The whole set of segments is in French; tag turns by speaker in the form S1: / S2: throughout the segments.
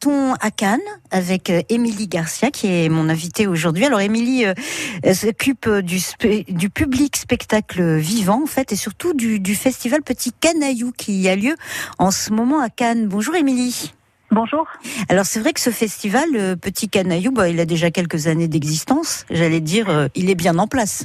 S1: partons à Cannes avec euh, Émilie Garcia, qui est mon invitée aujourd'hui. Alors, Émilie euh, s'occupe du, du public spectacle vivant, en fait, et surtout du, du festival Petit Canaillou qui a lieu en ce moment à Cannes. Bonjour, Émilie.
S2: Bonjour.
S1: Alors c'est vrai que ce festival, Petit Canaillou, bah, il a déjà quelques années d'existence. J'allais dire, euh, il est bien en place.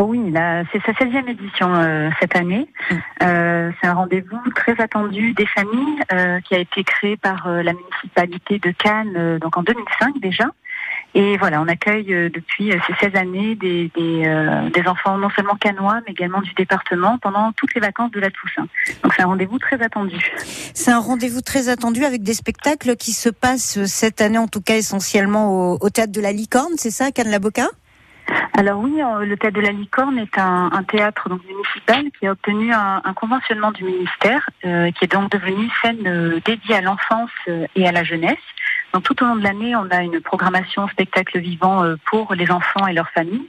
S2: Oh oui, c'est sa 16e édition euh, cette année. Mm. Euh, c'est un rendez-vous très attendu des familles euh, qui a été créé par la municipalité de Cannes donc en 2005 déjà. Et voilà, on accueille depuis ces 16 années des, des, enfants non seulement canois, mais également du département pendant toutes les vacances de la Toussaint. Donc c'est un rendez-vous très attendu.
S1: C'est un rendez-vous très attendu avec des spectacles qui se passent cette année, en tout cas essentiellement au, au théâtre de la Licorne, c'est ça, Cannes-la-Boca?
S2: Alors oui, euh, le Théâtre de la Licorne est un, théâtre donc, municipal qui a obtenu un, conventionnement du ministère, euh, qui est donc devenu scène euh, dédiée à l'enfance et à la jeunesse. Donc tout au long de l'année, on a une programmation spectacle vivant pour les enfants et leurs familles.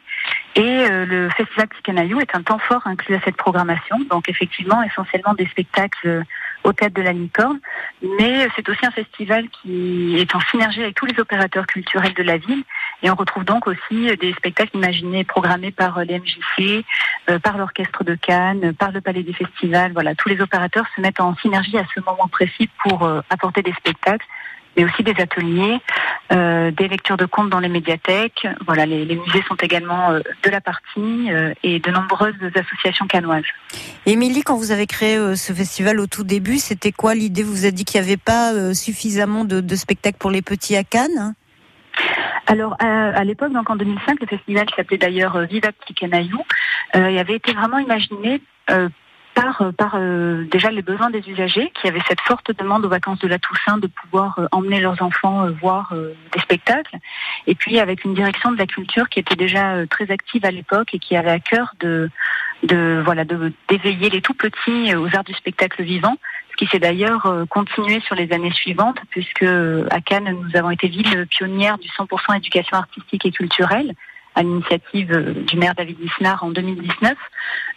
S2: Et le Festival Canaillou est un temps fort inclus à cette programmation. Donc effectivement, essentiellement des spectacles au Théâtre de la Licorne. Mais c'est aussi un festival qui est en synergie avec tous les opérateurs culturels de la ville et on retrouve donc aussi des spectacles imaginés, programmés par les MJC, euh, par l'Orchestre de Cannes, par le Palais des Festivals. Voilà, tous les opérateurs se mettent en synergie à ce moment précis pour euh, apporter des spectacles mais aussi des ateliers, euh, des lectures de contes dans les médiathèques. Voilà, les, musées sont également de la partie et de nombreuses associations canoises.
S1: Émilie, quand vous avez créé ce festival au tout début, c'était quoi l'idée? Vous avez dit qu'il n'y avait pas suffisamment de, spectacles pour les petits à Cannes?
S2: Alors à, l'époque, donc en 2005, le festival s'appelait d'ailleurs euh, Viva Petit Canaillou, euh, avait été vraiment imaginé euh, par, déjà les besoins des usagers qui avaient cette forte demande aux vacances de la Toussaint de pouvoir emmener leurs enfants voir des spectacles. Et puis avec une direction de la culture qui était déjà très active à l'époque et qui avait à cœur de de voilà d'éveiller les tout petits aux arts du spectacle vivant qui s'est d'ailleurs euh, continué sur les années suivantes, puisque euh, à Cannes, nous avons été ville pionnière du 100% éducation artistique et culturelle à l'initiative euh, du maire David Lisnard en 2019,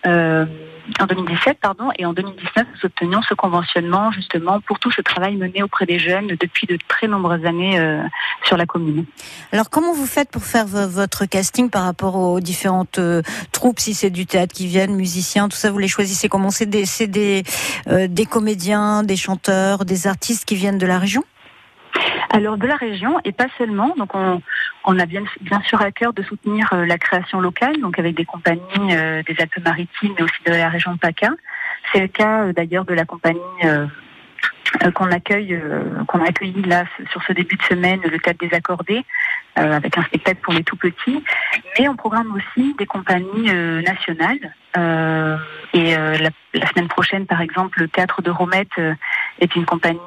S2: euh, en 2017 pardon, et en 2019 nous obtenions ce conventionnement justement pour tout ce travail mené auprès des jeunes depuis de très nombreuses années euh, sur la commune.
S1: Alors comment vous faites pour faire votre casting par rapport aux différentes troupes, si c'est du théâtre qui viennent, musiciens, tout ça, vous les choisissez comment? C'est des, des, des comédiens, des chanteurs, des artistes qui viennent de la région?
S2: Alors de la région et pas seulement. Donc on, on a bien, sûr à cœur de soutenir euh, la création locale, donc avec des compagnies euh, des Alpes-Maritimes, mais aussi de la région de PACA. C'est le cas euh, d'ailleurs de la compagnie qu'on accueille, qu'on a accueilli là sur ce début de semaine, le Théâtre des Accordés, avec un spectacle pour les tout petits. Mais on programme aussi des compagnies nationales. et la, semaine prochaine, par exemple, le Théâtre de Romette est une compagnie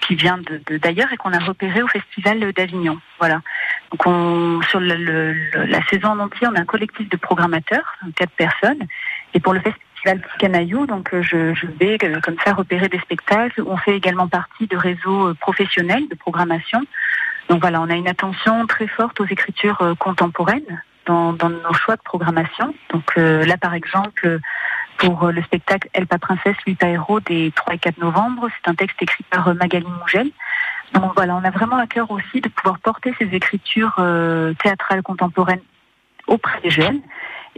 S2: qui vient d'ailleurs et qu'on a repéré au Festival d'Avignon. Voilà. Donc on, sur la saison en entier, on a un collectif de programmateurs, quatre personnes. Et pour le festival Canaillou, donc euh, je, je vais euh, comme ça repérer des spectacles. On fait également partie de réseaux euh, professionnels de programmation. Donc voilà, on a une attention très forte aux écritures contemporaines dans, nos choix de programmation. Donc là, par exemple, pour le spectacle Elle pas princesse, lui pas héros des 3 et 4 novembre, c'est un texte écrit par Magali Mougel. Donc voilà, on a vraiment à cœur aussi de pouvoir porter ces écritures euh, théâtrales contemporaines auprès des jeunes.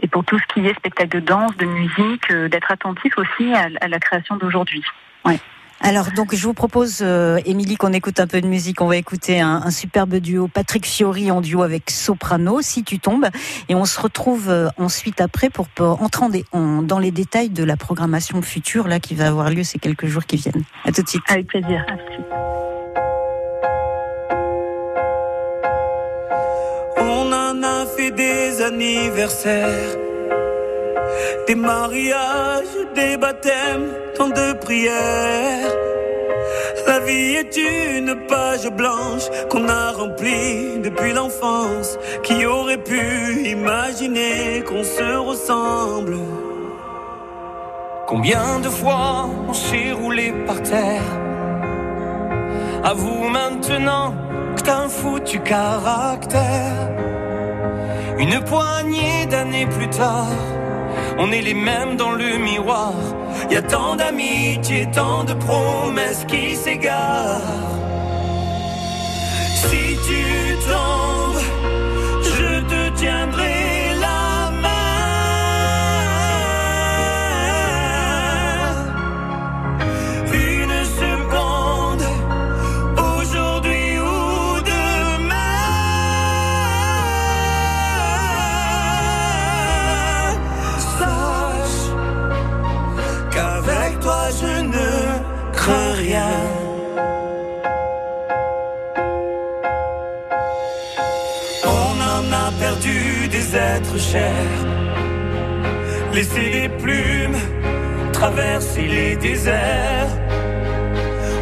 S2: Et pour tout ce qui est spectacle de danse, de musique, euh, d'être attentif aussi à, la création d'aujourd'hui. Ouais.
S1: Alors donc je vous propose, euh, Émilie, qu'on écoute un peu de musique. On va écouter un, superbe duo, Patrick Fiori en duo avec Soprano, Si tu tombes, et on se retrouve ensuite après pour, entrer dans les détails de la programmation future là qui va avoir lieu ces quelques jours qui viennent. À tout de suite.
S2: Avec plaisir. À tout de suite.
S3: Des anniversaires, des mariages, des baptêmes, tant de prières. La vie est une page blanche qu'on a remplie depuis l'enfance. Qui aurait pu imaginer qu'on se ressemble Combien de fois on s'est roulé par terre? À vous maintenant que t'as un foutu caractère une poignée d'années plus tard, on est les mêmes dans le miroir. Y a tant d'amitié, tant de promesses qui s'égarent. Si tu t'en Laisser les plumes traverser les déserts.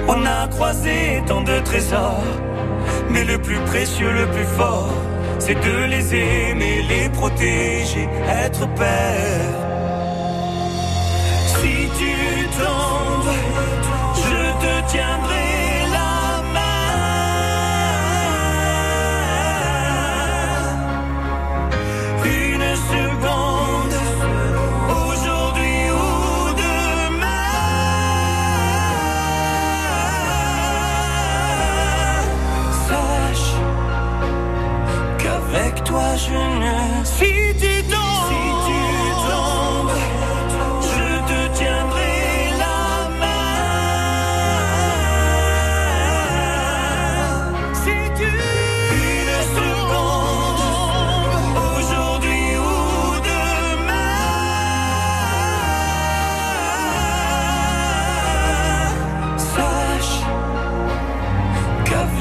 S3: On a croisé tant de trésors, mais le plus précieux, le plus fort, c'est de les aimer, les protéger, être père. Si tu tombes, je te tiendrai.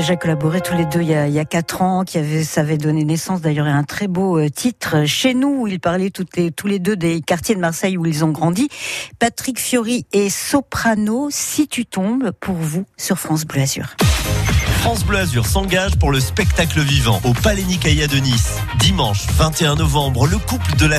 S1: déjà collaboré tous les deux il y a, quatre ans, qui avait, ça avait donné naissance d'ailleurs à un très beau euh, titre. Chez nous, où ils parlaient les, tous les deux des quartiers de Marseille où ils ont grandi. Patrick Fiori et Soprano, Si tu tombes, pour vous sur France Bleu Azur.
S4: France Bleu Azur s'engage pour le spectacle vivant au Palais Nicaïa de Nice. Dimanche 21 novembre, le couple de la